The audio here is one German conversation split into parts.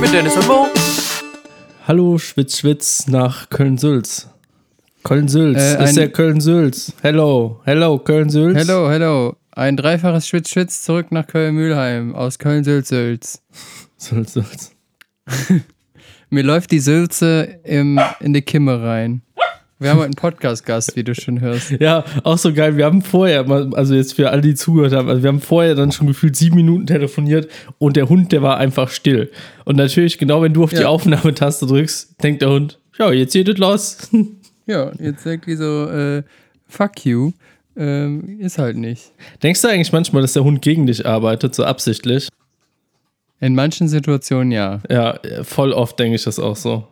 mit Dennis und Mo. Hallo, Schwitz, Schwitz nach Köln-Sülz. Köln-Sülz, Äh, ist der Köln-Sülz. Hello, hello, Köln-Sülz. Hello, hello. Ein dreifaches Schwitz-Schwitz zurück nach Köln-Mühlheim aus Köln-Sülz-Sülz. Sülz, Sülz. Mir läuft die Sülze im, in die Kimme rein. Wir haben heute einen Podcast-Gast, wie du schon hörst. Ja, auch so geil. Wir haben vorher, also jetzt für alle, die zugehört haben, also wir haben vorher dann schon gefühlt sieben Minuten telefoniert und der Hund, der war einfach still. Und natürlich, genau wenn du auf die Ja. Aufnahmetaste drückst, denkt der Hund, ja, jetzt geht es los. Ja, jetzt sagt die so, äh, fuck you. Ähm, ist halt nicht. Denkst du eigentlich manchmal, dass der Hund gegen dich arbeitet, so absichtlich? In manchen Situationen ja. Ja, voll oft denke ich das auch so.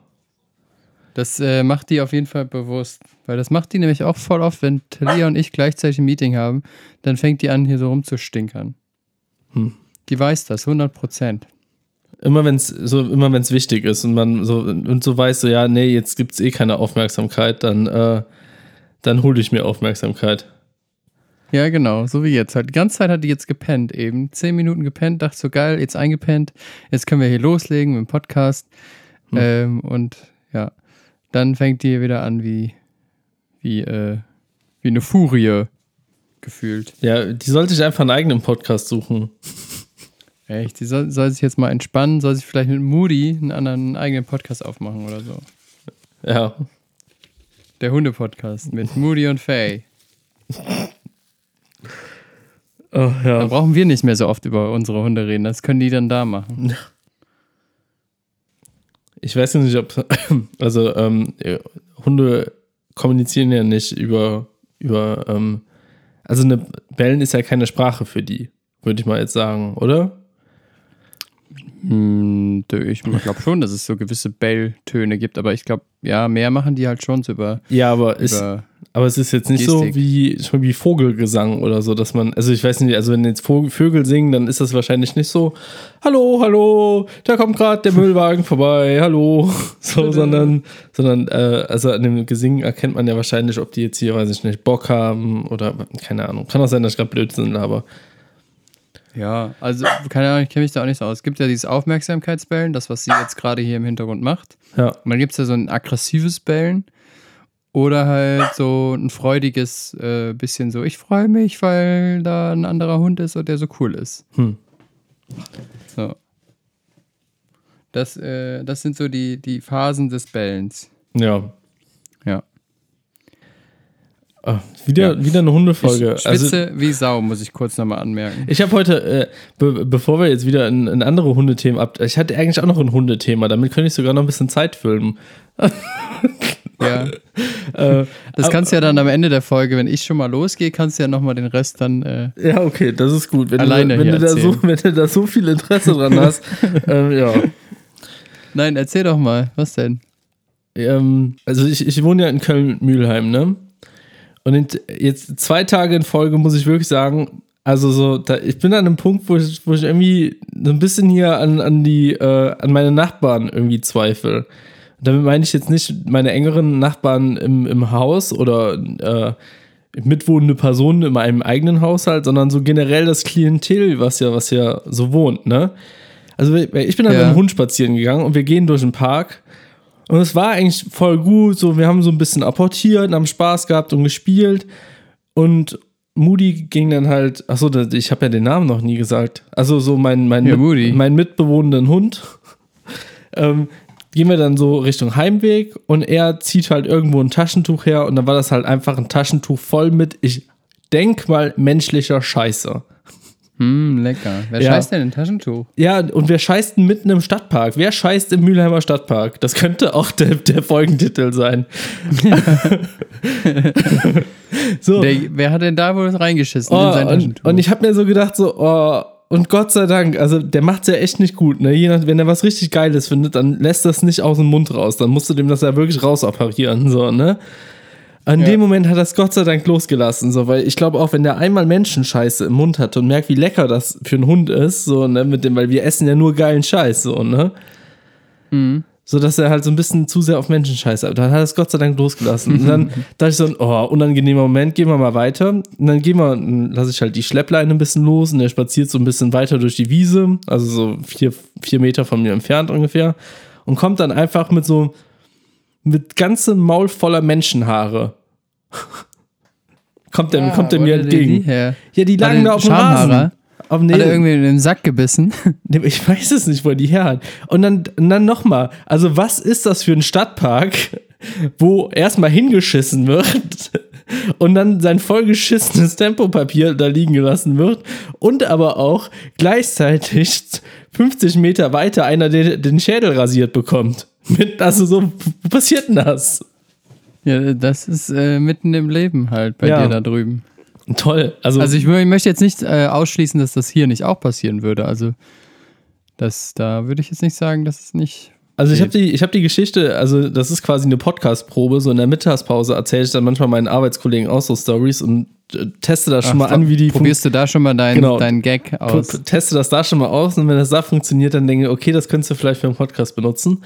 Das äh, macht die auf jeden Fall bewusst. Weil das macht die nämlich auch voll oft, wenn Talia und ich gleichzeitig ein Meeting haben, dann fängt die an, hier so rumzustinkern. Hm. Die weiß das, 100 Prozent. Immer wenn es so, immer wenn es wichtig ist und man so und so weiß so, ja, nee, jetzt gibt's eh keine Aufmerksamkeit, dann, äh, dann hole ich mir Aufmerksamkeit. Ja, genau, so wie jetzt. Halt. Die ganze Zeit hat die jetzt gepennt eben. Zehn Minuten gepennt, dachte so geil, jetzt eingepennt. Jetzt können wir hier loslegen mit dem Podcast. Hm. Ähm, und ja, dann fängt die wieder an wie, wie, äh, wie eine Furie gefühlt. Ja, die sollte sich einfach einen eigenen Podcast suchen. Echt, die soll, soll sich jetzt mal entspannen, soll sich vielleicht mit Moody einen anderen einen eigenen Podcast aufmachen oder so. Ja. Der Hunde-Podcast mit Moody und Faye. Oh, Da ja. brauchen wir nicht mehr so oft über unsere Hunde reden. Das können die dann da machen. Ich weiß nicht, ob also ähm, Hunde kommunizieren ja nicht über über ähm, also eine Bellen ist ja keine Sprache für die, würde ich mal jetzt sagen, oder? Hm, ich glaube schon, dass es so gewisse Bell-Töne gibt, aber ich glaube, ja, mehr machen die halt schon so über. Ja, aber ist über Aber es ist jetzt nicht so Gestik. wie, schon wie Vogelgesang oder so, dass man, also ich weiß nicht, also wenn jetzt Vögel singen, dann ist das wahrscheinlich nicht so, hallo, hallo, da kommt gerade der Müllwagen vorbei, hallo, so, sondern, sondern, äh, also an dem Gesingen erkennt man ja wahrscheinlich, ob die jetzt hier, weiß ich nicht, Bock haben oder, keine Ahnung. Kann auch sein, dass ich gerade Blödsinn aber ja, also, keine Ahnung, ich kenne mich da auch nicht so aus. Es gibt ja dieses Aufmerksamkeitsbellen, das, was sie jetzt gerade hier im Hintergrund macht. ja, Und dann gibt es ja so ein aggressives Bellen oder halt so ein freudiges, äh, bisschen so, ich freue mich, weil da ein anderer Hund ist und der so cool ist. Hm. So. Das, äh, das sind so die, die Phasen des Bellens. ja. Ja. Ah, wieder, Ja. wieder eine Hundefolge. Ich Also, schwitze wie Sau, muss ich kurz nochmal anmerken. Ich habe heute, äh, be bevor wir jetzt wieder in, in andere Hundethemen ab, ich hatte eigentlich auch noch ein Hundethema, damit könnte ich sogar noch ein bisschen Zeit füllen. Ja. Äh, Das kannst du ja dann am Ende der Folge, wenn ich schon mal losgehe, kannst du ja nochmal den Rest dann. Äh, ja, okay, das ist gut. Wenn, Alleine du, wenn, du da so, wenn du da so viel Interesse dran hast. ähm, ja. Nein, erzähl doch mal, was denn? Ähm, also ich, ich wohne ja in Köln-Mühlheim, ne? Und in, jetzt zwei Tage in Folge muss ich wirklich sagen, also so, da, ich bin an einem Punkt, wo ich, wo ich irgendwie so ein bisschen hier an, an die, äh, an meine Nachbarn irgendwie zweifle. Damit meine ich jetzt nicht meine engeren Nachbarn im, im Haus oder äh, mitwohnende Personen in meinem eigenen Haushalt, sondern so generell das Klientel, was ja, was ja so wohnt, ne? Also ich bin dann Ja. mit dem Hund spazieren gegangen und wir gehen durch den Park und es war eigentlich voll gut. So, wir haben so ein bisschen apportiert, haben Spaß gehabt und gespielt. Und Moody ging dann halt, achso, ich habe ja den Namen noch nie gesagt. Also so mein, mein, Ja, mit, Moody. mein mitbewohnenden Hund. ähm, gehen wir dann so Richtung Heimweg und er zieht halt irgendwo ein Taschentuch her und dann war das halt einfach ein Taschentuch voll mit, ich denk mal, menschlicher Scheiße. Hm, lecker. Wer Ja. scheißt denn in ein Taschentuch? Ja, und wir scheißen mitten im Stadtpark. Wer scheißt im Mülheimer Stadtpark? Das könnte auch der, der Folgentitel sein. so. Der, wer hat denn da wohl reingeschissen Oh, in sein und, Taschentuch? und ich habe mir so gedacht, so, oh, und Gott sei Dank, also der macht's ja echt nicht gut, ne? Je nach, wenn er was richtig Geiles findet, dann lässt das nicht aus dem Mund raus. Dann musst du dem das ja wirklich rausoperieren, so, ne? An Ja. dem Moment hat er es Gott sei Dank losgelassen, so, weil ich glaube auch, wenn der einmal Menschenscheiße im Mund hat und merkt, wie lecker das für einen Hund ist, so, ne, mit dem, weil wir essen ja nur geilen Scheiß, so, ne? Mhm. So dass er halt so ein bisschen zu sehr auf Menschen scheißt. Aber dann hat er es Gott sei Dank losgelassen. Und dann dachte ich so, oh, unangenehmer Moment, gehen wir mal weiter. Und dann gehen wir, lasse ich halt die Schleppleine ein bisschen los und er spaziert so ein bisschen weiter durch die Wiese, also so vier, vier Meter von mir entfernt ungefähr. Und kommt dann einfach mit so, mit ganzem Maul voller Menschenhaare. kommt der, Ah, kommt der mir er die entgegen. her? Ja, die lagen er da auf dem? Rasen. Auf, Hat er irgendwie in den Sack gebissen? Ich weiß es nicht, wo er die her hat. Und dann, und dann nochmal, also was ist das für ein Stadtpark, wo erstmal hingeschissen wird und dann sein vollgeschissenes Tempopapier da liegen gelassen wird und aber auch gleichzeitig 50 Meter weiter einer den, den Schädel rasiert bekommt. Mit, also so, passiert denn das? ja, das ist äh, mitten im Leben halt bei Ja. dir da drüben. Toll. Also, Also ich, ich möchte jetzt nicht äh, ausschließen, dass das hier nicht auch passieren würde. Also das, da würde ich jetzt nicht sagen, dass es nicht. Also ich habe die, ich hab die Geschichte, also das ist quasi eine Podcast-Probe, so in der Mittagspause erzähle ich dann manchmal meinen Arbeitskollegen auch so Stories und äh, teste das schon mal Ach, an, wie die Probierst du da schon mal deinen Genau. deinen Gag aus? teste das da schon mal aus und wenn das da funktioniert, dann denke ich, okay, das könntest du vielleicht für einen Podcast benutzen.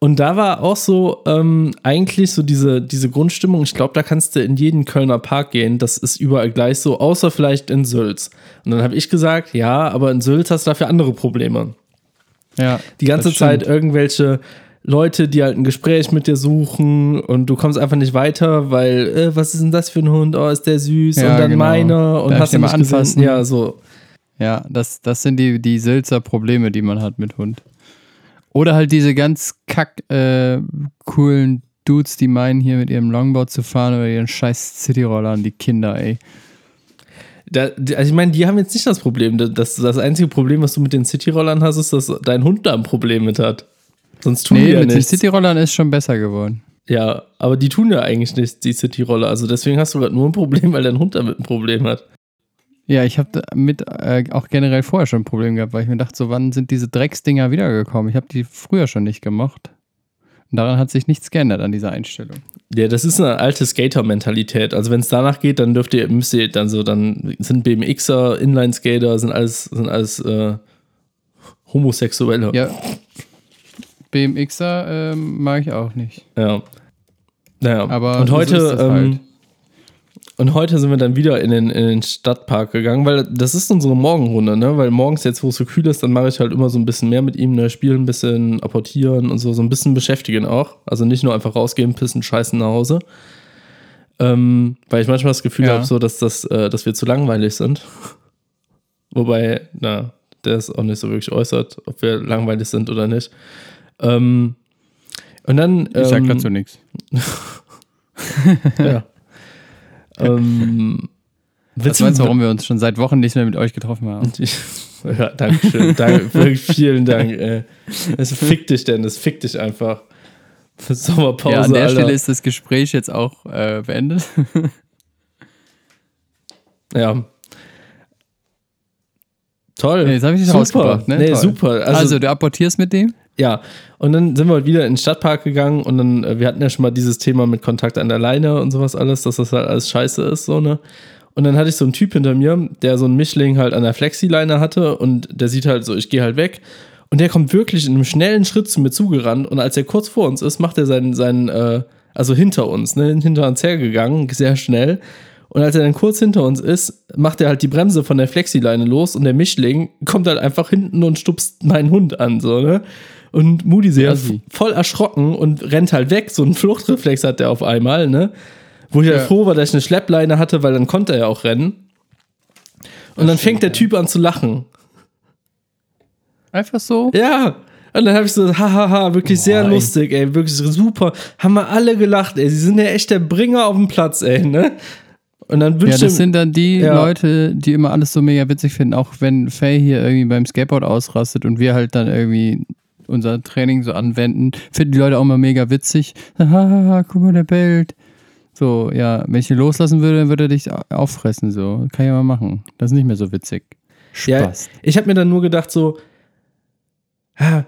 Und da war auch so ähm, eigentlich so diese, diese Grundstimmung, ich glaube, da kannst du in jeden Kölner Park gehen, das ist überall gleich so, außer vielleicht in Sülz. Und dann habe ich gesagt, ja, aber in Sülz hast du dafür andere Probleme. Ja, Die ganze. Zeit irgendwelche Leute, die halt ein Gespräch mit dir suchen und du kommst einfach nicht weiter, weil, äh, was ist denn das für ein Hund? Oh, ist der süß Ja, und dann genau. meiner und Darf hast du mal anfassen? gesehen? Ja, so. Ja, das, das sind die, die Sülzer Probleme, die man hat mit Hund. Oder halt diese ganz kack äh, coolen Dudes, die meinen, hier mit ihrem Longboard zu fahren oder ihren scheiß Cityrollern, die Kinder, ey. Da, die- also ich meine, die haben jetzt nicht das Problem. Das, das einzige Problem, was du mit den Cityrollern hast, ist, dass dein Hund da ein Problem mit hat. Sonst tun die Nee, ja mit den nichts. Cityrollern ist schon besser geworden. Ja, aber die tun ja eigentlich nichts, die Cityroller. Also deswegen hast du gerade nur ein Problem, weil dein Hund damit ein Problem hat. Ja, ich habe damit äh, auch generell vorher schon ein Problem gehabt, weil ich mir dachte, so wann sind diese Drecksdinger wiedergekommen? Ich habe die früher schon nicht gemocht. Und daran hat sich nichts geändert an dieser Einstellung. Ja, das ist eine alte Skater-Mentalität. Also wenn es danach geht, dann dürft ihr, müsst ihr dann so, dann sind BMXer, Inline-Skater, sind alles, sind alles äh, Homosexuelle. Ja. BMXer ähm, mag ich auch nicht. Ja. Naja. Aber und so heute, ist das ähm, halt. Und heute sind wir dann wieder in den, in den Stadtpark gegangen, weil das ist unsere Morgenrunde, ne? Weil morgens jetzt, wo es so kühl ist, dann mache ich halt immer so ein bisschen mehr mit ihm, ne? Spielen ein bisschen, apportieren und so, so ein bisschen beschäftigen auch. Also nicht nur einfach rausgehen, pissen, scheißen nach Hause. Ähm, weil ich manchmal das Gefühl Ja. habe, so, dass, das, äh, dass wir zu langweilig sind. Wobei, na, der es auch nicht so wirklich äußert, ob wir langweilig sind oder nicht. Ähm, und dann. Ich sag ähm, dazu nichts. ja. Ähm, willst meinst du, warum wir uns schon seit Wochen nicht mehr mit euch getroffen haben? Ja, danke schön. Danke, vielen Dank. Ey. Es fickt dich denn, es fickt dich einfach. Sommerpause, ja, an der Alter. Stelle ist das Gespräch jetzt auch äh, beendet. ja. Toll. Nee, jetzt habe ich dich super. rausgebracht, ne? Nee, Toll. super. Also, Also, du apportierst mit dem? Ja. Und dann sind wir halt wieder in den Stadtpark gegangen und dann, äh, wir hatten ja schon mal dieses Thema mit Kontakt an der Leine und sowas alles, dass das halt alles scheiße ist, so, ne? Und dann hatte ich so einen Typ hinter mir, der so einen Mischling halt an der Flexileine hatte und der sieht halt so, ich gehe halt weg. Und der kommt wirklich in einem schnellen Schritt zu mir zugerannt und als er kurz vor uns ist, macht er seinen, seinen äh, also hinter uns, ne, hinter uns hergegangen, sehr schnell. Und als er dann kurz hinter uns ist, macht er halt die Bremse von der Flexileine los und der Mischling kommt halt einfach hinten und stupst meinen Hund an, so, ne? Und Moody sehr Assi. voll erschrocken und rennt halt weg. So einen Fluchtreflex hat der auf einmal, ne? Wo ich halt Ja. froh war, dass ich eine Schleppleine hatte, weil dann konnte er ja auch rennen. Und dann fängt der Typ an zu lachen. Einfach so? Ja. Und dann habe ich so, hahaha, wirklich sehr Boah, ey. lustig, ey, wirklich super. Haben wir alle gelacht, ey. Sie sind ja echt der Bringer auf dem Platz, ey, ne? Und dann Ja, wünschte das sind dann die Ja. Leute, die immer alles so mega witzig finden, auch wenn Faye hier irgendwie beim Skateboard ausrastet und wir halt dann irgendwie unser Training so anwenden, finden die Leute auch immer mega witzig. Hahaha, guck mal, der bellt. So, ja, wenn ich ihn loslassen würde, dann würde er dich au- auffressen, so. Kann ich mal machen. Das ist nicht mehr so witzig. Ja, Spaß. ich habe mir dann nur gedacht, so, ja,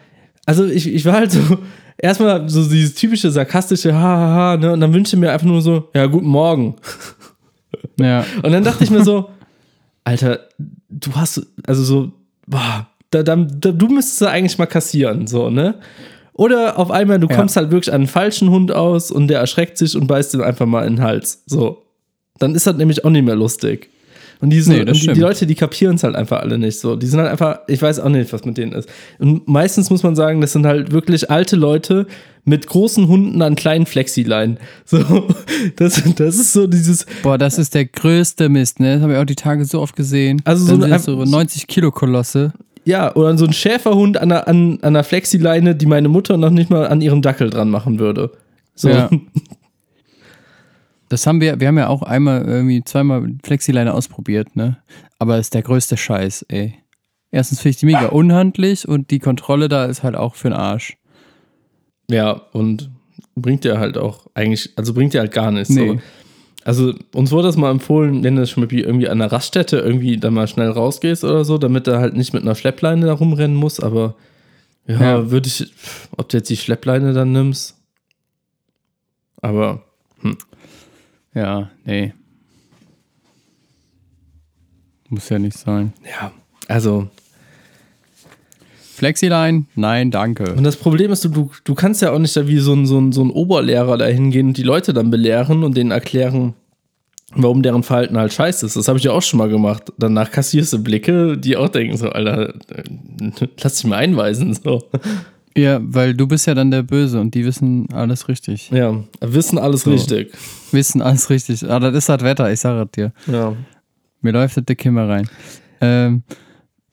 also ich, ich war halt so, erstmal so dieses typische sarkastische Hahaha, ne? Und dann wünschte ich mir einfach nur so, ja, guten Morgen. Ja. Und dann dachte ich mir so, Alter, du hast, also so, boah, da, da, da, du müsstest eigentlich mal kassieren, so, ne? Oder auf einmal, du Ja. kommst halt wirklich an einen falschen Hund aus und der erschreckt sich und beißt ihm einfach mal in den Hals. So. Dann ist das nämlich auch nicht mehr lustig. Und diese, Nee, und die, die. Leute, die kapieren es halt einfach alle nicht so. Die sind halt einfach, ich weiß auch nicht, was mit denen ist. Und meistens muss man sagen, das sind halt wirklich alte Leute mit großen Hunden an kleinen Flexileinen. So, das, das ist so dieses, Boah, das ist der größte Mist, ne? Das habe ich auch die Tage so oft gesehen. Also so Dann eine- sind das so 90 Kilo Kolosse. Ja, oder so ein Schäferhund an einer, an, an einer Flexileine, die meine Mutter noch nicht mal an ihrem Dackel dran machen würde. So. Ja. Das haben wir, wir haben ja auch einmal irgendwie zweimal Flexileine ausprobiert, ne? Aber ist der größte Scheiß, ey. Erstens finde ich die mega unhandlich und die Kontrolle da ist halt auch für den Arsch. Ja, und bringt ja halt auch eigentlich, also bringt ja halt gar nichts. Nee. So. Also uns wurde das mal empfohlen, wenn du schon mal wie irgendwie an der Raststätte irgendwie dann mal schnell rausgehst oder so, damit du halt nicht mit einer Schleppleine da rumrennen musst, aber ja, Ja. würde ich, ob du jetzt die Schleppleine dann nimmst. Aber Ja, nee. Muss ja nicht sein. ja, also Flexiline? Nein, danke. Und das Problem ist, du, du, kannst ja auch nicht da wie so ein, so, ein, so ein Oberlehrer da hingehen und die Leute dann belehren und denen erklären, warum deren Verhalten halt scheiße ist. Das habe ich ja auch schon mal gemacht. Danach kassierst du Blicke, die auch denken so, Alter, äh, lass dich mal einweisen. So. Ja, weil du bist ja dann der Böse und die wissen alles richtig. Ja, wissen alles So. richtig. Wissen alles richtig. Ah, das ist das Wetter, ich sage es dir. Ja. Mir läuft das Dick immer rein. Ähm,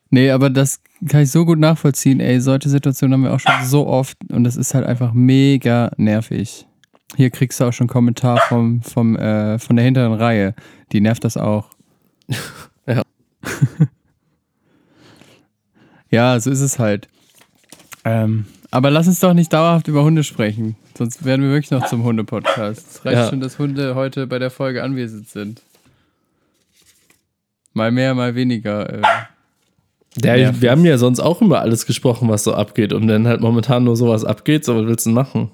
nee, aber das kann ich so gut nachvollziehen. Ey, solche Situationen haben wir auch schon so oft und das ist halt einfach mega nervig. Hier kriegst du auch schon einen Kommentar vom, vom, äh, von der hinteren Reihe. Die nervt das auch. Ja. ja, so ist es halt. Ähm, aber lass uns doch nicht dauerhaft über Hunde sprechen. Sonst werden wir wirklich noch zum Hunde-Podcast. Es reicht Ja. schon, dass Hunde heute bei der Folge anwesend sind. Mal mehr, mal weniger. Äh, Ja, wir haben ja sonst auch über alles gesprochen, was so abgeht. Und wenn halt momentan nur sowas abgeht, so was willst du denn machen?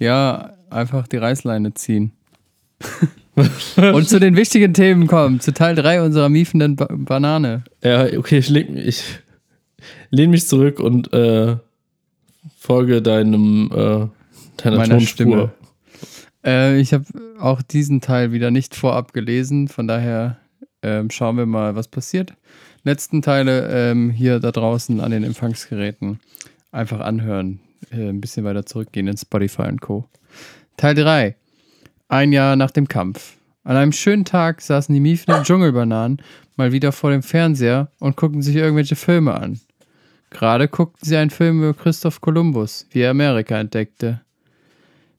ja, einfach die Reißleine ziehen. Und zu den wichtigen Themen kommen. Zu Teil 3 unserer miefenden ba Banane. Ja, okay, ich, leg, ich lehne mich zurück und äh, folge deinem äh, deiner Meiner Tonspur. Stimme. Äh, ich habe auch diesen Teil wieder nicht vorab gelesen. Von daher ähm, schauen wir mal, was passiert. Letzten Teile ähm, hier da draußen an den Empfangsgeräten einfach anhören. Äh, ein bisschen weiter zurückgehen in Spotify und Co. Teil 3. Ein Jahr nach dem Kampf. An einem schönen Tag saßen die miefenden Dschungelbananen mal wieder vor dem Fernseher und guckten sich irgendwelche Filme an. Gerade guckten sie einen Film über Christoph Kolumbus, wie er Amerika entdeckte.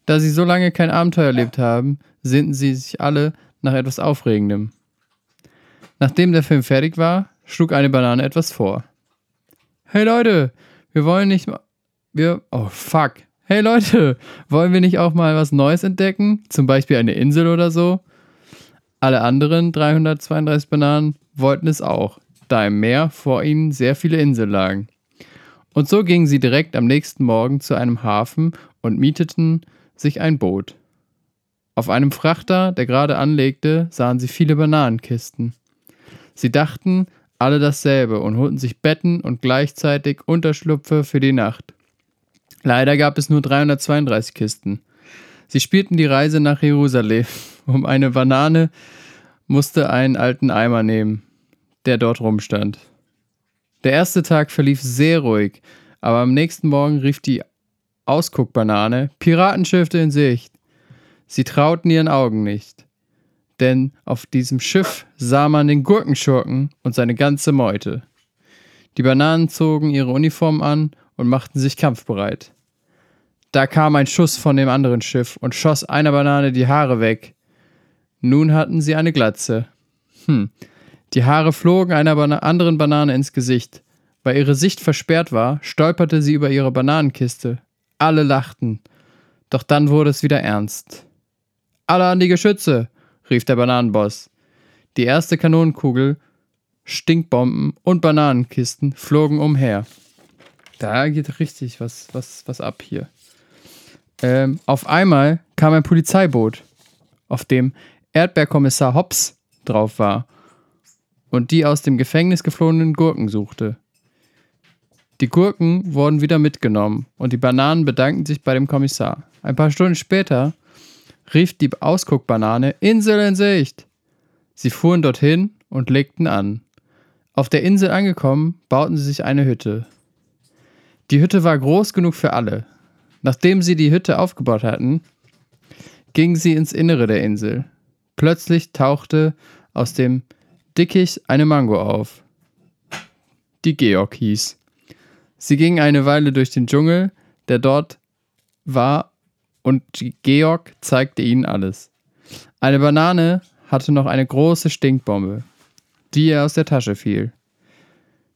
Da sie so lange kein Abenteuer erlebt haben, sehnten sie sich alle nach etwas Aufregendem. Nachdem der Film fertig war, schlug eine Banane etwas vor. Hey Leute, wir wollen nicht mal. Wir. Oh fuck. Hey Leute, wollen wir nicht auch mal was Neues entdecken? Zum Beispiel eine Insel oder so? Alle anderen 332 Bananen wollten es auch, da im Meer vor ihnen sehr viele Inseln lagen. Und so gingen sie direkt am nächsten Morgen zu einem Hafen und mieteten sich ein Boot. Auf einem Frachter, der gerade anlegte, sahen sie viele Bananenkisten. Sie dachten alle dasselbe und holten sich Betten und gleichzeitig Unterschlupfe für die Nacht. Leider gab es nur 332 Kisten. Sie spielten die Reise nach Jerusalem. Um eine Banane musste einen alten Eimer nehmen, der dort rumstand. Der erste Tag verlief sehr ruhig, aber am nächsten Morgen rief die Ausguckbanane Piratenschiffe in Sicht. Sie trauten ihren Augen nicht, denn auf diesem Schiff sah man den Gurkenschurken und seine ganze Meute. Die Bananen zogen ihre Uniformen an und machten sich kampfbereit. Da kam ein Schuss von dem anderen Schiff und schoss einer Banane die Haare weg. Nun hatten sie eine Glatze. Hm. Die Haare flogen einer Bana anderen Banane ins Gesicht. Weil ihre Sicht versperrt war, stolperte sie über ihre Bananenkiste. Alle lachten. Doch dann wurde es wieder ernst. Alle an die Geschütze, rief der Bananenboss. Die erste Kanonenkugel, Stinkbomben und Bananenkisten flogen umher. Da geht richtig was, was, was ab hier. Ähm, auf einmal kam ein Polizeiboot, auf dem Erdbeerkommissar Hobbs drauf war und die aus dem Gefängnis geflohenen Gurken suchte. Die Gurken wurden wieder mitgenommen und die Bananen bedankten sich bei dem Kommissar. Ein paar Stunden später rief die Ausguckbanane Insel in Sicht. Sie fuhren dorthin und legten an. Auf der Insel angekommen, bauten sie sich eine Hütte. Die Hütte war groß genug für alle. Nachdem sie die Hütte aufgebaut hatten, gingen sie ins Innere der Insel. Plötzlich tauchte aus dem Dickicht eine Mango auf, die Georg hieß. Sie gingen eine Weile durch den Dschungel, der dort war, und Georg zeigte ihnen alles. Eine Banane hatte noch eine große Stinkbombe, die ihr aus der Tasche fiel.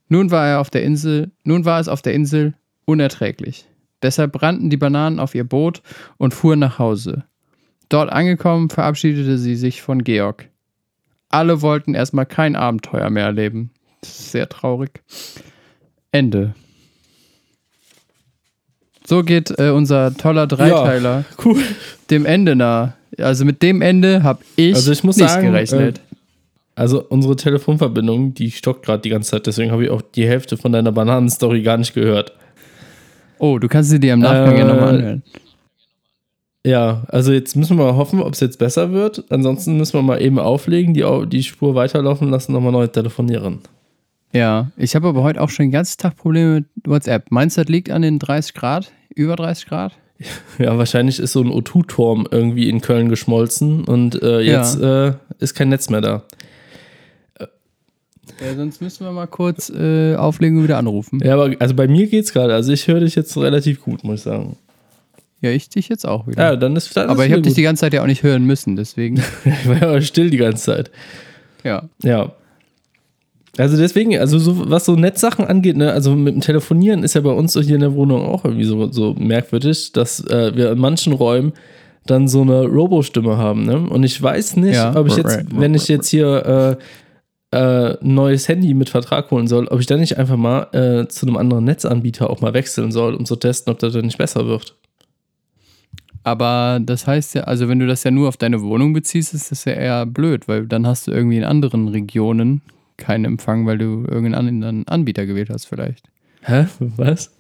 Nun war er auf der Insel, nun war es auf der Insel unerträglich. Deshalb brannten die Bananen auf ihr Boot und fuhren nach Hause. Dort angekommen, verabschiedete sie sich von Georg. Alle wollten erstmal kein Abenteuer mehr erleben. Sehr traurig. Ende. So geht äh, unser toller Dreiteiler Ja, cool. dem Ende nah. Also mit dem Ende habe ich, Also ich muss nicht sagen, gerechnet. äh, Also unsere Telefonverbindung, die stockt gerade die ganze Zeit, deswegen habe ich auch die Hälfte von deiner Bananenstory gar nicht gehört. oh, du kannst sie dir im Nachgang äh, ja nochmal anhören. Ja, also jetzt müssen wir mal hoffen, ob es jetzt besser wird. Ansonsten müssen wir mal eben auflegen, die, die Spur weiterlaufen lassen, nochmal neu telefonieren. Ja, ich habe aber heute auch schon den ganzen Tag Probleme mit WhatsApp. Meinst du, das liegt an den 30 Grad? Über 30 Grad? Ja, wahrscheinlich ist so ein O2-Turm irgendwie in Köln geschmolzen und äh, jetzt äh, ist kein Netz mehr da. Ja, sonst müssen wir mal kurz äh, auflegen und wieder anrufen. Ja, aber also bei mir geht's gerade. Also ich höre dich jetzt relativ gut, muss ich sagen. Ja, ich dich jetzt auch wieder. Ja, dann ist dann aber ist ich habe dich die ganze Zeit ja auch nicht hören müssen, deswegen. Ich war ja still die ganze Zeit. ja. Ja. Also deswegen, also so, was so Netzsachen angeht, ne, also mit dem Telefonieren ist ja bei uns hier in der Wohnung auch irgendwie so, so merkwürdig, dass äh, wir in manchen Räumen dann so eine Robo-Stimme haben, ne? Und ich weiß nicht, Ja. ob ich jetzt, wenn ich jetzt hier äh, äh, ein neues Handy mit Vertrag holen soll, ob ich dann nicht einfach mal äh, zu einem anderen Netzanbieter auch mal wechseln soll, um zu testen, ob das dann nicht besser wird. Aber das heißt ja, also wenn du das ja nur auf deine Wohnung beziehst, ist das ja eher blöd, weil dann hast du irgendwie in anderen Regionen keinen Empfang, weil du irgendeinen anderen Anbieter gewählt hast vielleicht. Hä? Was?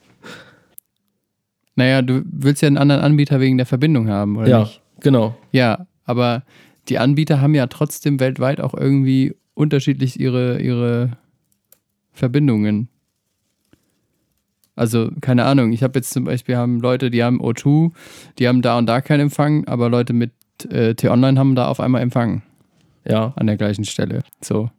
Naja, du willst ja einen anderen Anbieter wegen der Verbindung haben, oder ja, nicht? genau. Ja, aber die Anbieter haben ja trotzdem weltweit auch irgendwie unterschiedlich ihre, ihre Verbindungen. Also, keine Ahnung, ich habe jetzt zum Beispiel haben Leute, die haben O2, die haben da und da keinen Empfang, aber Leute mit äh, T-Online haben da auf einmal Empfang Ja. an der gleichen Stelle. So.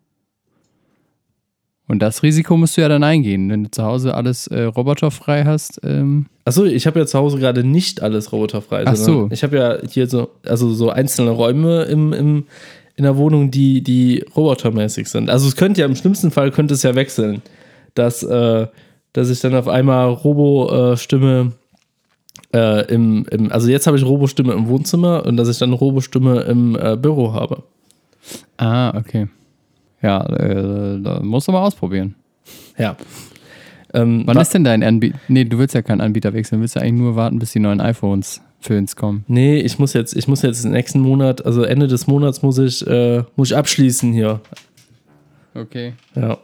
Und das Risiko musst du ja dann eingehen, wenn du zu Hause alles äh, roboterfrei hast. Ähm, Achso, ich habe ja zu Hause gerade nicht alles roboterfrei. Ach so. Ich habe ja hier so, also so einzelne Räume im, im, in der Wohnung, die, die robotermäßig sind. Also es könnte ja im schlimmsten Fall könnte es ja wechseln, dass, äh, dass ich dann auf einmal Robo-Stimme äh, im, im, also jetzt habe ich Robo-Stimme im Wohnzimmer und dass ich dann Robo-Stimme im äh, Büro habe. ah, okay. Ja, äh, da musst du mal ausprobieren. Ja. Ähm, Wann wa- ist denn dein Anbieter? Nee, du willst ja keinen Anbieter wechseln, du willst ja eigentlich nur warten, bis die neuen iPhones für uns kommen. Nee, ich muss jetzt, ich muss jetzt den nächsten Monat, also Ende des Monats muss ich, äh, muss ich abschließen hier. Okay. Ja.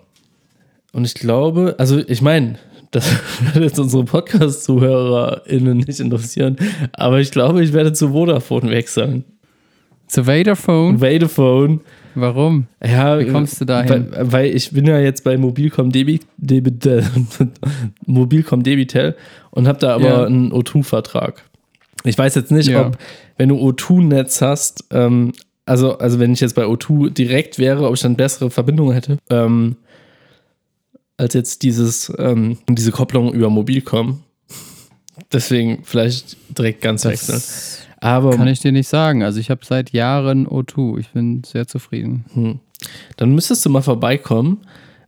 Und ich glaube, also ich meine, das wird jetzt unsere Podcast-ZuhörerInnen nicht interessieren, aber ich glaube, ich werde zu Vodafone wechseln. Zu Vaderphone? Vodafone. Warum? Ja, Wie kommst du dahin? Weil, weil ich bin ja jetzt bei Mobilcom Debi, Debitel, Mobilcom Debitel und habe da aber Ja. einen O2-Vertrag. Ich weiß jetzt nicht, Ja. ob, wenn du O2-Netz hast, ähm, also, also wenn ich jetzt bei O2 direkt wäre, ob ich dann bessere Verbindungen hätte, ähm, als jetzt dieses, ähm, diese Kopplung über Mobilcom. Deswegen vielleicht direkt ganz wechseln. Aber kann ich dir nicht sagen. Also ich habe seit Jahren O2. Ich bin sehr zufrieden. Hm. Dann müsstest du mal vorbeikommen,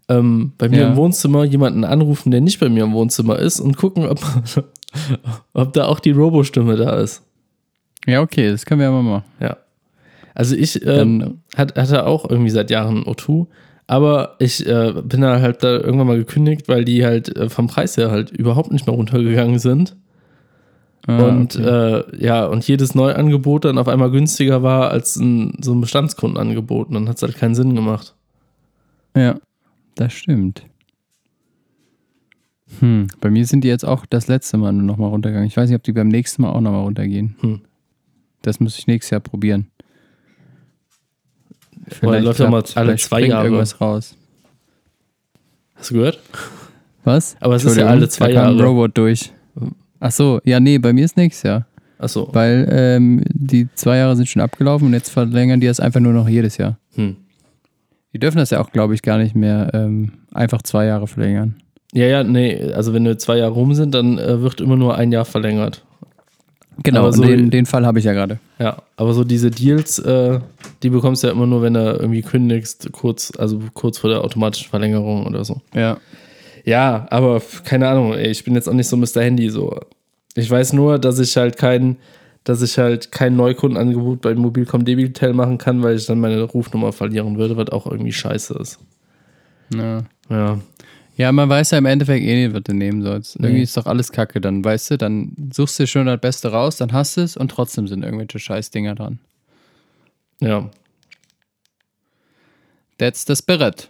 ähm, bei mir Ja. im Wohnzimmer jemanden anrufen, der nicht bei mir im Wohnzimmer ist und gucken, ob, ob da auch die Robo-Stimme da ist. Ja, okay, das können wir ja mal machen. Ja. Also ich ähm, hat, hatte auch irgendwie seit Jahren O2, aber ich äh, bin da halt da irgendwann mal gekündigt, weil die halt äh, vom Preis her halt überhaupt nicht mehr runtergegangen sind. Ah, und okay. äh, ja, und jedes Neuangebot dann auf einmal günstiger war als ein, so ein Bestandskundenangebot. Und dann hat es halt keinen Sinn gemacht. ja, das stimmt. Hm, bei mir sind die jetzt auch das letzte Mal nur nochmal runtergegangen. Ich weiß nicht, ob die beim nächsten Mal auch nochmal runtergehen. Hm. Das muss ich nächstes Jahr probieren. Oder läuft ja mal alle vielleicht zwei Jahre. irgendwas raus. Hast du gehört? Was? Aber es ist ja alle zwei da kam ein Jahre. Robot durch. Ach so, ja, nee, bei mir ist nächstes Jahr. Achso. Weil ähm, die zwei Jahre sind schon abgelaufen und jetzt verlängern die das einfach nur noch jedes Jahr. Hm. Die dürfen das ja auch, glaube ich, gar nicht mehr ähm, einfach zwei Jahre verlängern. Ja, ja, nee, also wenn wir zwei Jahre rum sind, dann äh, wird immer nur ein Jahr verlängert. Genau, Aber so- den, den Fall habe ich ja gerade. Ja, aber so diese Deals, äh, die bekommst du ja immer nur, wenn du irgendwie kündigst, kurz, also kurz vor der automatischen Verlängerung oder so. Ja. Ja, aber keine Ahnung, ey, ich bin jetzt auch nicht so Mr. Handy so. Ich weiß nur, dass ich halt kein, dass ich halt kein Neukundenangebot bei Mobilcom Debitel machen kann, weil ich dann meine Rufnummer verlieren würde, was auch irgendwie scheiße ist. ja. Ja. Ja, man weiß ja im Endeffekt eh nicht, was du nehmen sollst. Nee. Irgendwie ist doch alles Kacke dann, weißt du? Dann suchst du dir schon das Beste raus, dann hast du es und trotzdem sind irgendwelche Scheißdinger dran. Ja. That's the spirit.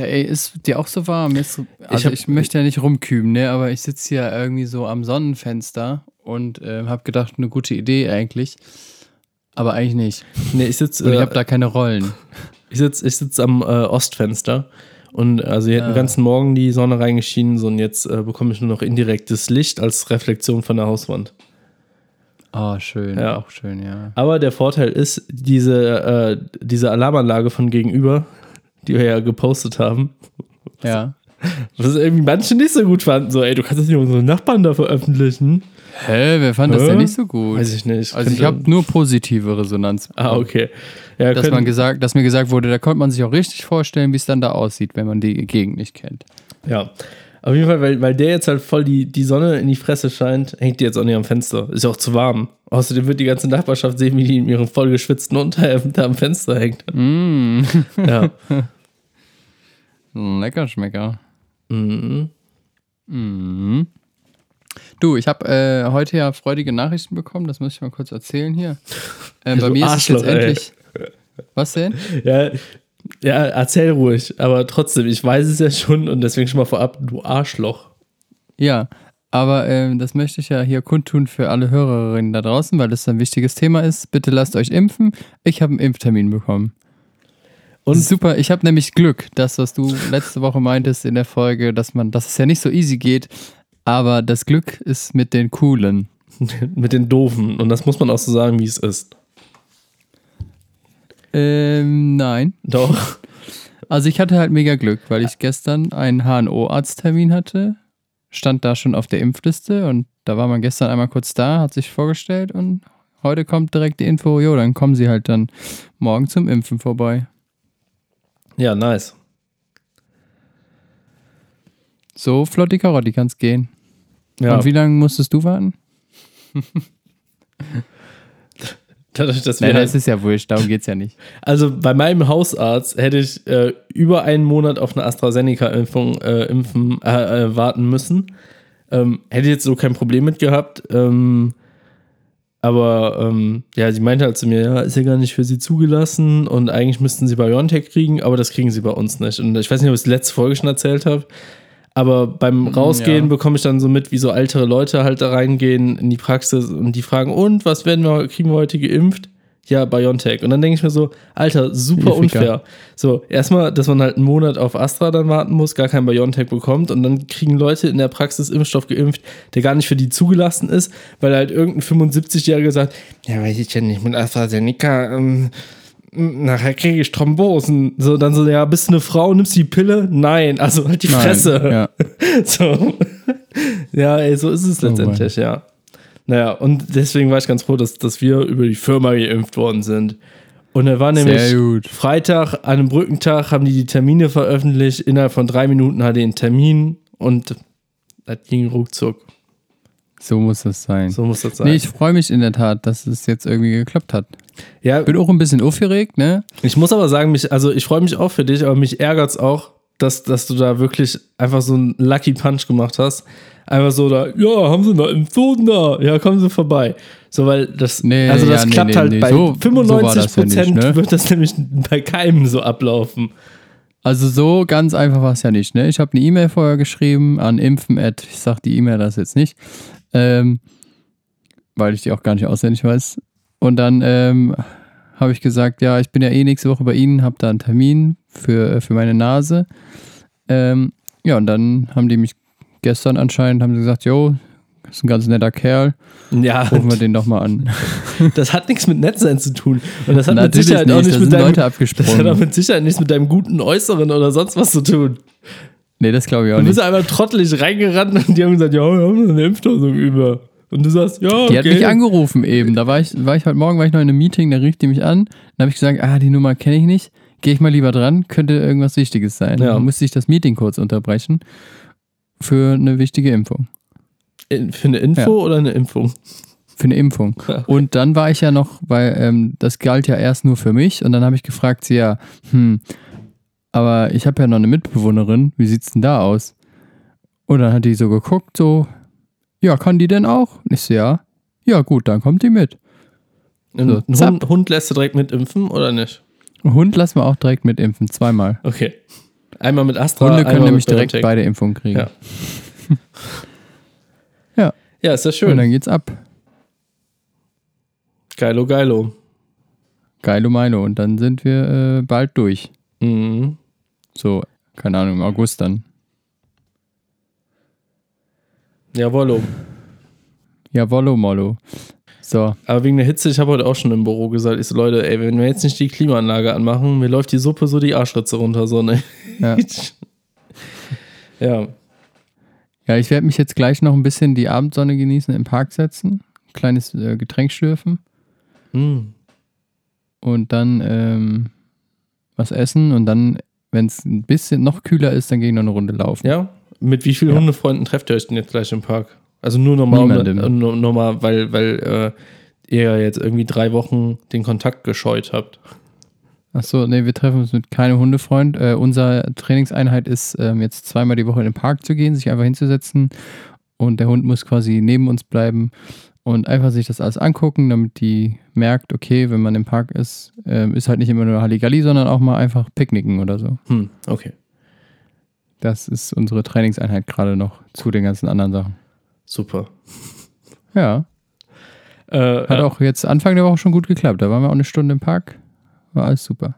Ey, ist dir auch so warm? Jetzt, also ich, hab- möchte ja nicht rumküben, ne? aber ich sitze hier irgendwie so am Sonnenfenster und äh, habe gedacht, eine gute Idee eigentlich. Aber eigentlich nicht. Nee, ich sitze Und ich äh, habe da keine Rollen. ich sitz, ich sitz am äh, Ostfenster und also hier hat den Ah. ganzen Morgen die Sonne reingeschienen so, und jetzt äh, bekomme ich nur noch indirektes Licht als Reflexion von der Hauswand. Oh, schön. Ja. Auch schön, ja. Aber der Vorteil ist, diese, äh, diese Alarmanlage von gegenüber, die wir ja gepostet haben, Ja. was irgendwie manche nicht so gut fanden. So, ey, du kannst das nicht unsere Nachbarn da veröffentlichen. Hä, wer fand das Hä? denn nicht so gut? Weiß ich nicht. Also ich habe nur positive Resonanz. Ah, okay. Ja, dass, man gesagt, dass mir gesagt wurde, da konnte man sich auch richtig vorstellen, wie es dann da aussieht, wenn man die Gegend nicht kennt. ja. Auf jeden Fall, weil, weil der jetzt halt voll die, die Sonne in die Fresse scheint, hängt die jetzt auch nicht am Fenster. Ist ja auch zu warm. Außerdem wird die ganze Nachbarschaft sehen, wie die in ihrem voll geschwitzten Unterhemd da am Fenster hängt. Mm. Ja. Lecker Schmecker. mhm. Mhm. Du, ich habe äh, heute ja freudige Nachrichten bekommen, das muss ich mal kurz erzählen hier. Äh, bei mir ist es Arschloch, jetzt ey. endlich. Was denn? Ja, ja, erzähl ruhig. Aber trotzdem, ich weiß es ja schon und deswegen schon mal vorab, du Arschloch. Ja, aber ähm, das möchte ich ja hier kundtun für alle Hörerinnen da draußen, weil das ein wichtiges Thema ist. Bitte lasst euch impfen. Ich habe einen Impftermin bekommen. Und Super, ich habe nämlich Glück, das, was du letzte Woche meintest in der Folge, dass man, dass es ja nicht so easy geht, aber das Glück ist mit den Coolen. mit den Doofen. Und das muss man auch so sagen, wie es ist. Ähm, nein. Doch. Also ich hatte halt mega Glück, weil ich gestern einen HNO-Arzttermin hatte, stand da schon auf der Impfliste und da war man gestern einmal kurz da, hat sich vorgestellt und heute kommt direkt die Info, jo, dann kommen sie halt dann morgen zum Impfen vorbei. Ja, nice. So flotti Karotti kann's gehen. Ja, Und wie lange musstest du warten? dadurch, dass wir Nein, halt, das ist ja wurscht, darum geht's ja nicht. also bei meinem Hausarzt hätte ich äh, über einen Monat auf eine AstraZeneca-Impfung äh, impfen, äh, äh, warten müssen. Ähm, hätte ich jetzt so kein Problem mit gehabt. Ähm, aber ähm, ja, sie meinte halt zu mir, ja, ist ja gar nicht für sie zugelassen und eigentlich müssten sie BioNTech kriegen, aber das kriegen sie bei uns nicht. Und ich weiß nicht, ob ich es letzte Folge schon erzählt habe. Aber beim Rausgehen ja. bekomme ich dann so mit, wie so ältere Leute halt da reingehen in die Praxis und die fragen, und was werden wir, kriegen wir heute geimpft? Ja, BioNTech. Und dann denke ich mir so, Alter, super unfair. So, erstmal, dass man halt einen Monat auf Astra dann warten muss, gar kein BioNTech bekommt und dann kriegen Leute in der Praxis Impfstoff geimpft, der gar nicht für die zugelassen ist, weil halt irgendein 75-Jähriger sagt, ja, weiß ich ja nicht, mit AstraZeneca, ähm, nachher kriege ich Thrombosen. So, dann so, ja, bist du eine Frau, nimmst du die Pille? Nein, also halt die Nein, Fresse. Ja. So. ja, ey, so ist es Oh letztendlich, ja. Naja, und deswegen war ich ganz froh, dass, dass wir über die Firma geimpft worden sind. Und er war nämlich. Freitag, an einem Brückentag, haben die die Termine veröffentlicht. Innerhalb von drei Minuten hatte ich einen Termin und das ging ruckzuck. So muss das sein. So muss das sein. Nee, ich freue mich in der Tat, dass es jetzt irgendwie geklappt hat. ja, Bin auch ein bisschen aufgeregt, ne? ich muss aber sagen, mich, also ich freue mich auch für dich, aber mich ärgert es auch, dass, dass du da wirklich einfach so einen Lucky Punch gemacht hast. Einfach so da, ja, haben sie noch einen Sohn da? Ja, kommen sie vorbei. So, weil das, Nee, also das ja, klappt nee, halt nee, bei so- so war 95 das ja nicht, Prozent ne? wird das nämlich bei keinem so ablaufen. Also so ganz einfach war es ja nicht. Ne? Ich habe eine E-Mail vorher geschrieben an impfen. Ich sage die E-Mail das jetzt nicht, ähm, weil ich die auch gar nicht auswendig weiß. Und dann ähm, habe ich gesagt, ja, ich bin ja eh nächste Woche bei Ihnen, habe da einen Termin für, für meine Nase. Ähm, ja, und dann haben die mich gestern anscheinend, haben sie gesagt, jo, ist ein ganz netter Kerl. Ja. Rufen wir den doch mal an. Das hat nichts mit Nettsein zu tun. Und das hat mit Natürlich Sicherheit auch nicht, nicht da mit deinem, Leute das hat abgesprungen. auch mit Sicherheit nichts mit deinem guten Äußeren oder sonst was zu tun. Nee, das glaube ich auch Du bist nicht. einfach trottelig reingerannt und die haben gesagt, ja, wir haben eine Impfdosung über. Und du sagst, ja, okay. Die hat mich angerufen eben. Da war ich, war ich heute Morgen, war ich noch in einem Meeting, da rief die mich an. Dann habe ich gesagt, ah, die Nummer kenne ich nicht. Gehe ich mal lieber dran, könnte irgendwas Wichtiges sein. Ja. Dann musste ich das Meeting kurz unterbrechen für eine wichtige Impfung. In- Für eine Info Ja. oder eine Impfung? Für eine Impfung. Und dann war ich ja noch, weil ähm, das galt ja erst nur für mich. Und dann habe ich gefragt, sie ja, hm, aber ich habe ja noch eine Mitbewohnerin, wie sieht's denn da aus? Und dann hat die so geguckt, so, ja, kann die denn auch? Und ich so, ja. Ja, gut, dann kommt die mit. So, ein. Hund, Hund lässt du direkt mit impfen oder nicht? Hund lassen wir auch direkt mitimpfen, zweimal. Okay. Einmal mit Astra, Hunde können nämlich direkt beide Impfungen kriegen. Ja. Ja. Ja, ist Und schön. dann geht's ab. Geilo, geilo. Geilo Milo. Und dann sind wir äh, bald durch. Mhm. So, keine Ahnung, im August dann. Jawollo. Ja, Wollo Mollo. So, Aber wegen der Hitze, ich habe heute auch schon im Büro gesagt, ich so, Leute, ey, wenn wir jetzt nicht die Klimaanlage anmachen, mir läuft die Suppe so die Arschritze runter, so, ne? ja. ja. Ja, ich werde mich jetzt gleich noch ein bisschen die Abendsonne genießen, im Park setzen, ein kleines äh, Getränk schlürfen Hm. und dann ähm, was essen und dann, wenn es ein bisschen noch kühler ist, dann gehe ich noch eine Runde laufen. Ja? Mit wie vielen Ja. Hundefreunden trefft ihr euch denn jetzt gleich im Park? Also nur normal, äh, normal weil, weil äh, ihr ja jetzt irgendwie drei Wochen den Kontakt gescheut habt. Achso, nee, wir treffen uns mit keinem Hundefreund. Äh, unsere Trainingseinheit ist ähm, jetzt zweimal die Woche in den Park zu gehen, sich einfach hinzusetzen und der Hund muss quasi neben uns bleiben und einfach sich das alles angucken, damit die merkt, okay, wenn man im Park ist, ähm, ist halt nicht immer nur Halligalli, sondern auch mal einfach picknicken oder so. Hm, okay. Das ist unsere Trainingseinheit gerade noch zu den ganzen anderen Sachen. Super. Ja, Äh, hat auch jetzt Anfang der Woche schon gut geklappt. Da waren wir auch eine Stunde im Park. War alles super.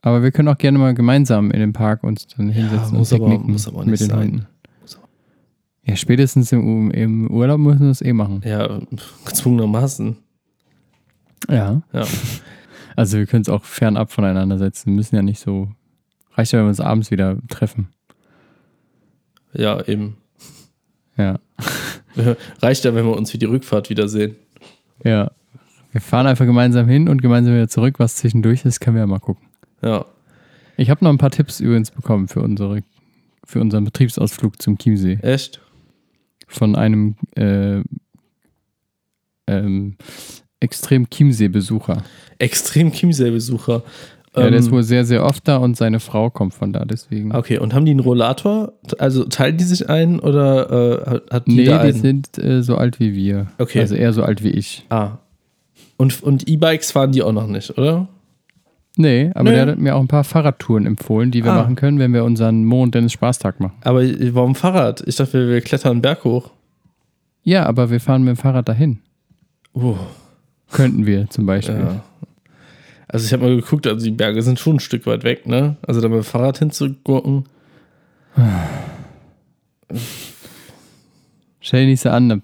Aber wir können auch gerne mal gemeinsam in den Park uns dann hinsetzen muss und aber- muss aber nicht mit den sein. Hunden. Ja, spätestens im, im Urlaub müssen wir das eh machen. ja, gezwungenermaßen. Ja. Ja. Also wir können es auch fernab voneinander setzen. Wir müssen ja nicht so. Reicht ja, wenn wir uns abends wieder treffen. Ja, eben. Ja. Reicht ja, wenn wir uns für die Rückfahrt wiedersehen. Ja. Wir fahren einfach gemeinsam hin und gemeinsam wieder zurück. Was zwischendurch ist, können wir ja mal gucken. Ja. Ich habe noch ein paar Tipps übrigens bekommen für unsere für unseren Betriebsausflug zum Chiemsee Echt? von einem äh, ähm, extrem Chiemsee-Besucher. Extrem Chiemsee-Besucher. Ja, der ist Ähm, wohl sehr, sehr oft da und seine Frau kommt von da, deswegen. Okay, und haben die einen Rollator? Also teilen die sich ein oder äh, hat- hat nee, die einen? sind äh, so alt wie wir. Okay. Also eher so alt wie ich. ah. Und, und E-Bikes fahren die auch noch nicht, oder? Nee, aber Nee. der hat mir auch ein paar Fahrradtouren empfohlen, die wir Ah. machen können, wenn wir unseren Mo und Dennis Spaßtag machen. Aber warum Fahrrad? Ich dachte, wir, wir klettern einen Berg hoch. Ja, aber wir fahren mit dem Fahrrad dahin. Uh, Könnten wir zum Beispiel. ja. Also ich habe mal geguckt, also die Berge sind schon ein Stück weit weg, ne? Also da mit dem Fahrrad hinzugurken. Stell dich nicht so an, dann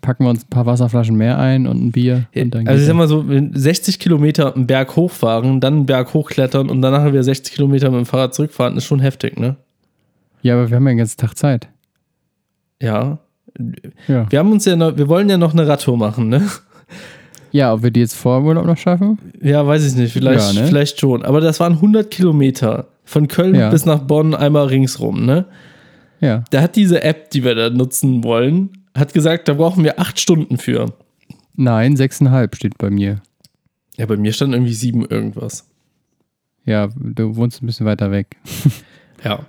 packen wir uns ein paar Wasserflaschen mehr ein und ein Bier. Und dann also ich sag mal so, wenn 60 Kilometer einen Berg hochfahren, dann einen Berg hochklettern und danach wieder 60 Kilometer mit dem Fahrrad zurückfahren, ist schon heftig, ne? ja, aber wir haben ja den ganzen Tag Zeit. Ja. Ja. Wir haben uns ja noch, wir wollen ja noch eine Radtour machen, ne? Ja, ob wir die jetzt vor dem Urlaub noch schaffen? Ja, weiß ich nicht, vielleicht, Ja, ne? vielleicht schon. Aber das waren 100 Kilometer. Von Köln Ja. bis nach Bonn einmal ringsrum, ne? Ja. Da hat diese App, die wir da nutzen wollen, hat gesagt, da brauchen wir acht Stunden für. Nein, sechseinhalb steht bei mir. Ja, bei mir stand irgendwie sieben irgendwas. Ja, du wohnst ein bisschen weiter weg. Ja.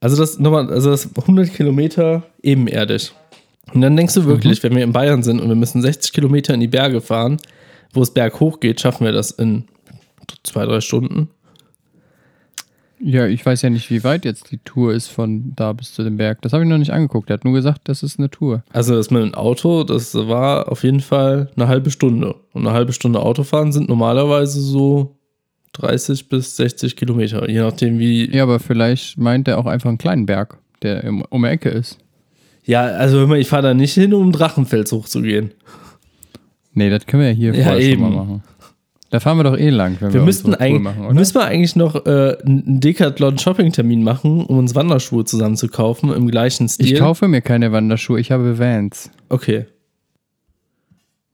Also das nochmal, also das 100 Kilometer ebenerdig. Und dann denkst du wirklich, wenn wir in Bayern sind und wir müssen 60 Kilometer in die Berge fahren, wo es berghoch geht, schaffen wir das in zwei, drei Stunden. Ja, ich weiß ja nicht, wie weit jetzt die Tour ist von da bis zu dem Berg. Das habe ich noch nicht angeguckt. Er hat nur gesagt, das ist eine Tour. Also das mit dem Auto, das war auf jeden Fall eine halbe Stunde. Und eine halbe Stunde Autofahren sind normalerweise so 30 bis 60 Kilometer, je nachdem wie. Ja, aber vielleicht meint er auch einfach einen kleinen Berg, der um die Ecke ist. Ja, also hör mal, ich fahre da nicht hin, um Drachenfels hochzugehen. Nee, das können wir ja hier Ja, vorher schon eben. mal machen. Da fahren wir doch eh lang, wenn wir, Wir müssten, Tour eigentlich, machen, oder? müssen wir eigentlich noch äh, einen Decathlon-Shopping-Termin machen, um uns Wanderschuhe zusammen zu kaufen im gleichen Stil. ich kaufe mir keine Wanderschuhe, ich habe Vans. Okay.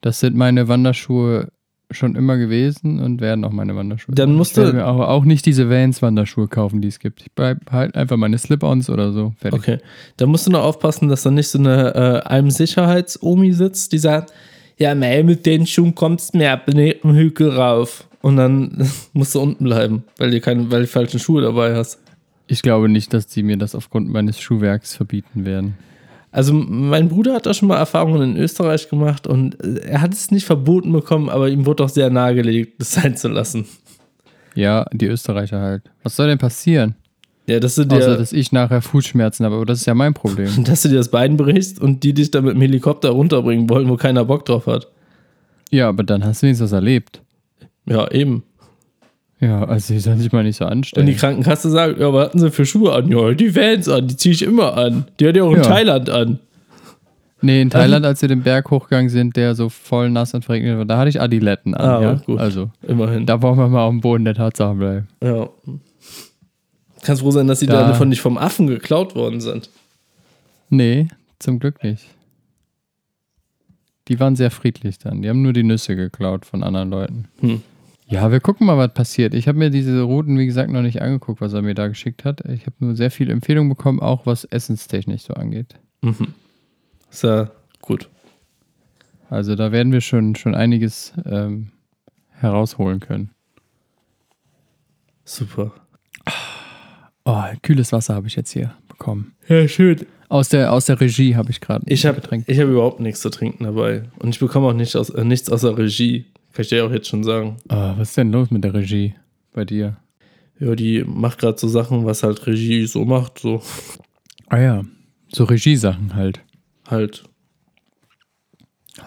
Das sind meine Wanderschuhe schon immer gewesen und werden auch meine Wanderschuhe. Dann musst ich du- mir aber auch nicht diese Vans-Wanderschuhe kaufen, die es gibt. Ich bleib halt einfach meine Slip-Ons oder so. Fertig. Okay. Da musst du noch aufpassen, dass da nicht so eine äh, einem Sicherheits-Omi sitzt, die sagt, ja, mei, mit den Schuhen kommst du mehr ab den Hügel rauf. Und dann musst du unten bleiben, weil du keine, weil du falschen Schuhe dabei hast. Ich glaube nicht, dass die mir das aufgrund meines Schuhwerks verbieten werden. Also mein Bruder hat da schon mal Erfahrungen in Österreich gemacht und äh, er hat es nicht verboten bekommen, aber ihm wurde auch sehr nahegelegt, das sein zu lassen. Ja, die Österreicher halt. Was soll denn passieren? Ja, dass du Außer, dir, dass ich nachher Fußschmerzen habe, aber das ist ja mein Problem. dass du dir das Bein brichst und die dich dann mit dem Helikopter runterbringen wollen, wo keiner Bock drauf hat. ja, aber dann hast du wenigstens was erlebt. Ja, eben. Ja, also die sollen sich mal nicht so Und anstellen. die Krankenkasse sagt, ja, was hatten sie für Schuhe an? Ja, die Vans an, die ziehe ich immer an. Die hat ja auch in Ja. Thailand an. nee, in Thailand, als wir den Berg hochgegangen sind, der so voll nass und verregnet war, da hatte ich Adiletten an. Ah, ja? gut. Also, Immerhin. da wollen wir mal auf dem Boden der Tatsachen bleiben. Ja. Kannst froh sein, dass die Da- da von nicht vom Affen geklaut worden sind. Nee, zum Glück nicht. Die waren sehr friedlich dann. Die haben nur die Nüsse geklaut von anderen Leuten. Hm. Ja, wir gucken mal, was passiert. Ich habe mir diese Routen, wie gesagt, noch nicht angeguckt, was er mir da geschickt hat. Ich habe nur sehr viele Empfehlungen bekommen, auch was essenstechnisch so angeht. Mhm. Ist ja gut. Also da werden wir schon, schon einiges ähm, herausholen können. Super. Oh, kühles Wasser habe ich jetzt hier bekommen. Ja, schön. Aus der, aus der Regie habe ich gerade Ich habe hab überhaupt nichts zu trinken dabei. Und ich bekomme auch nicht aus, äh, nichts außer Regie. Kann ich dir auch jetzt schon sagen. Oh, was ist denn los mit der Regie bei dir? Ja, die macht gerade so Sachen, was halt Regie so macht. So Ah ja, so Regiesachen halt. halt,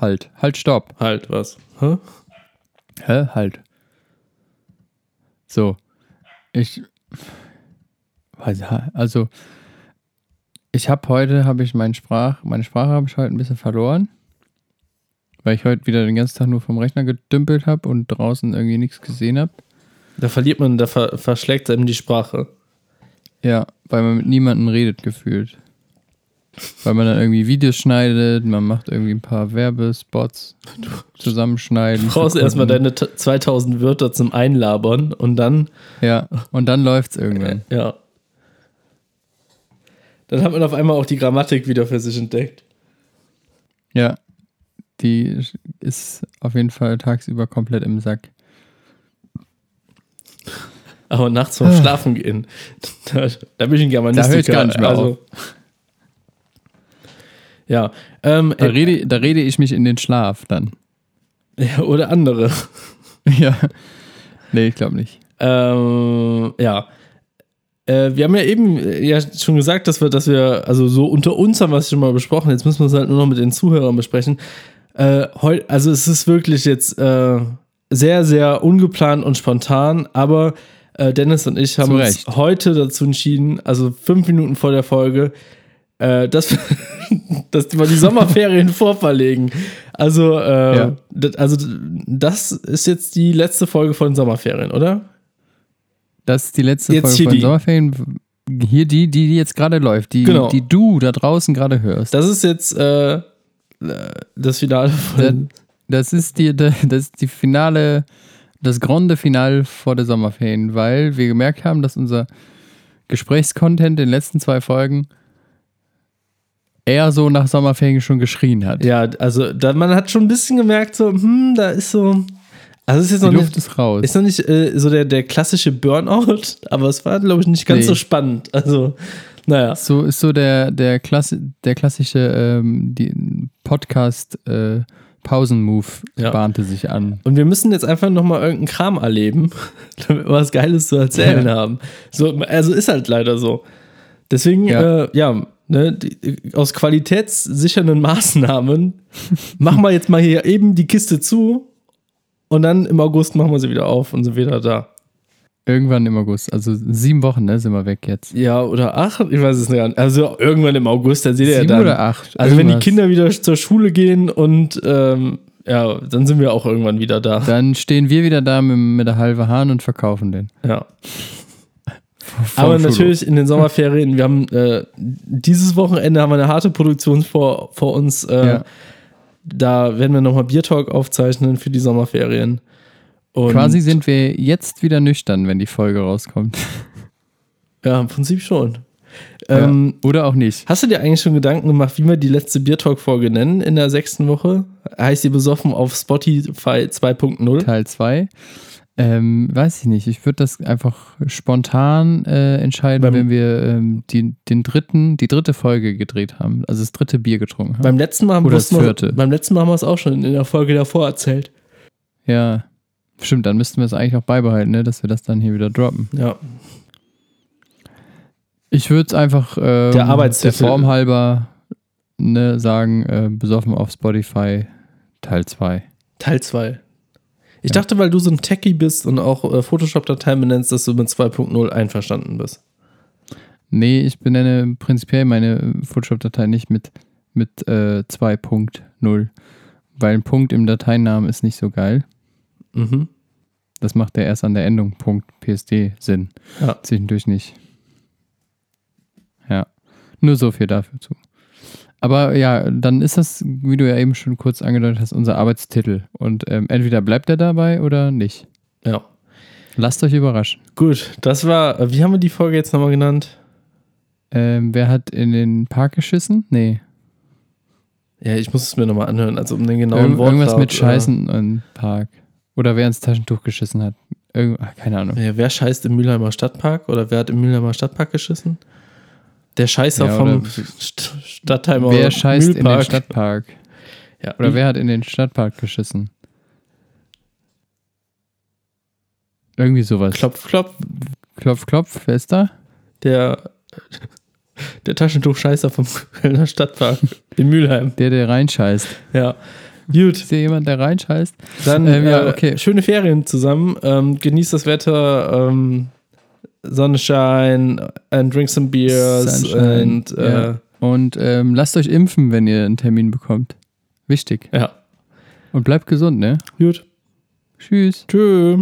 Halt. Halt, stopp. halt was. Hä? Hä? Halt. So. Ich. weiß- Also, ich habe heute, habe ich meinen Sprach, meine Sprache habe ich heute ein bisschen verloren. Weil ich heute wieder den ganzen Tag nur vom Rechner gedümpelt habe und draußen irgendwie nichts gesehen habe. Da verliert man, da ver verschlägt einem die Sprache. Ja, weil man mit niemandem redet gefühlt. Weil man dann irgendwie Videos schneidet, man macht irgendwie ein paar Werbespots zusammenschneiden. Du brauchst erstmal deine t- 2000 Wörter zum Einlabern und dann, Ja, und dann läuft's irgendwann. ja. Dann hat man auf einmal auch die Grammatik wieder für sich entdeckt. Ja, die ist auf jeden Fall tagsüber komplett im Sack. Aber nachts vorm Schlafen gehen, da, da bin ich ein Germanistiker. Da hör ich gar nicht mehr also, Ja, ähm, Da äh, rede, da rede ich mich in den Schlaf dann. ja, oder andere. ja. Nee, ich glaube nicht. Ähm, ja. Äh, wir haben ja eben äh, ja schon gesagt, dass wir, dass wir, also so unter uns haben wir es schon mal besprochen, jetzt müssen wir es halt nur noch mit den Zuhörern besprechen. Äh, also es ist wirklich jetzt äh, sehr, sehr ungeplant und spontan, aber äh, Dennis und ich haben Zu uns heute dazu entschieden, also fünf Minuten vor der Folge, äh, dass, wir, dass wir die Sommerferien vorverlegen. Also, äh, Ja. das, also das ist jetzt die letzte Folge von Sommerferien, oder? Das ist die letzte Jetzt Folge von die. Sommerferien. Hier die, die, die jetzt gerade läuft, die, Genau. die du da draußen gerade hörst. Das ist jetzt äh, das Finale von. Das ist die, das ist die Finale, das Grande Finale vor der Sommerferien, weil wir gemerkt haben, dass unser Gesprächscontent in den letzten zwei Folgen eher so nach Sommerferien schon geschrien hat. Ja, also da, man hat schon ein bisschen gemerkt, so, hm, da ist so. Also es ist jetzt Die noch Luft nicht, ist raus. ist noch nicht äh, so der, der klassische Burnout, aber es war, glaube ich, nicht ganz Nee. so spannend. Also, naja. So ist so der, der, Klasse, der klassische ähm, die Podcast, äh, Pausenmove Ja. bahnte sich an. Und wir müssen jetzt einfach nochmal irgendeinen Kram erleben, damit wir was Geiles zu erzählen Ja. haben. So, also ist halt leider so. Deswegen, ja, äh, ja ne, die, aus qualitätssichernden Maßnahmen machen wir jetzt mal hier eben die Kiste zu und dann im August machen wir sie wieder auf und sind wieder da. Irgendwann im August. Also sieben Wochen, ne, sind wir weg jetzt. Ja, oder acht, ich weiß es nicht. Also irgendwann im August, da seht ihr ja Sieben dann. oder acht. Also wenn die irgendwas. Kinder wieder zur Schule gehen und ähm, ja, dann sind wir auch irgendwann wieder da. Dann stehen wir wieder da mit, mit der halben Hahn und verkaufen den. Ja. Aber Schulhof. natürlich in den Sommerferien, wir haben äh, dieses Wochenende haben wir eine harte Produktion vor, vor uns. Äh, Ja. Da werden wir nochmal Biertalk aufzeichnen für die Sommerferien. Und, Quasi sind wir jetzt wieder nüchtern, wenn die Folge rauskommt. Ja, im Prinzip schon. Ja. Ähm, Oder auch nicht. Hast du dir eigentlich schon Gedanken gemacht, wie wir die letzte Biertalk-Folge nennen in der sechsten Woche? Heißt sie besoffen auf Spotify 2.0? Teil 2. Ähm, weiß ich nicht. Ich würde das einfach spontan äh, entscheiden, Beim- wenn wir ähm, die, den dritten, die dritte Folge gedreht haben. Also das dritte Bier getrunken haben. Beim letzten Mal haben Oder wussten das wir- vierte. beim letzten Mal haben wir es auch schon in der Folge davor erzählt. ja. Stimmt, dann müssten wir es eigentlich auch beibehalten, ne? dass wir das dann hier wieder droppen. Ja. Ich würde es einfach ähm, Der Arbeitstitel. der Form halber ne, sagen, äh, besoffen auf Spotify Teil 2. Teil 2. Ich Ja. dachte, weil du so ein Techie bist und auch äh, Photoshop-Dateien benennst, dass du mit 2.0 einverstanden bist. Nee, ich benenne prinzipiell meine Photoshop-Datei nicht mit, mit äh, 2.0, weil ein Punkt im Dateinamen ist nicht so geil. Mhm. Das macht ja erst an der Endung .psd Sinn. Ja. Zwischendurch nicht. Ja. Nur so viel dafür zu. Aber ja, dann ist das, wie du ja eben schon kurz angedeutet hast, unser Arbeitstitel. Und ähm, entweder bleibt er dabei oder nicht. Ja. Lasst euch überraschen. Gut, das war, äh, wie haben wir die Folge jetzt nochmal genannt? Ähm, wer hat in den Park geschissen? Nee. Ja, ich muss es mir nochmal anhören, also um den genauen Irgend, Wortlaut. irgendwas mit äh, Scheißen im Park. Oder wer ins Taschentuch geschissen hat. Irgend, ach, keine Ahnung. Ja, wer scheißt im Mülheimer Stadtpark oder wer hat im Mülheimer Stadtpark geschissen? Der Scheißer Ja, vom oder- St Stadtheimer Wer scheißt in den Mühlpark. Stadtpark? Ja, Oder wer hat in den Stadtpark geschissen? Irgendwie sowas. Klopf, klopf, klopf, klopf. Wer ist da? der, der Taschentuchscheißer vom Kölner Stadtpark in Mülheim. Der, der reinscheißt. Ja. Gut, Ist hier jemand, der reinscheißt? dann Ähm, ja, äh, okay. schöne Ferien zusammen. Ähm, genießt das Wetter, ähm, Sonnenschein, and drink some beers Sunshine, and äh, ja. Und ähm, lasst euch impfen, wenn ihr einen Termin bekommt. Wichtig. ja. Und bleibt gesund, ne? Gut. Tschüss. Tschüss.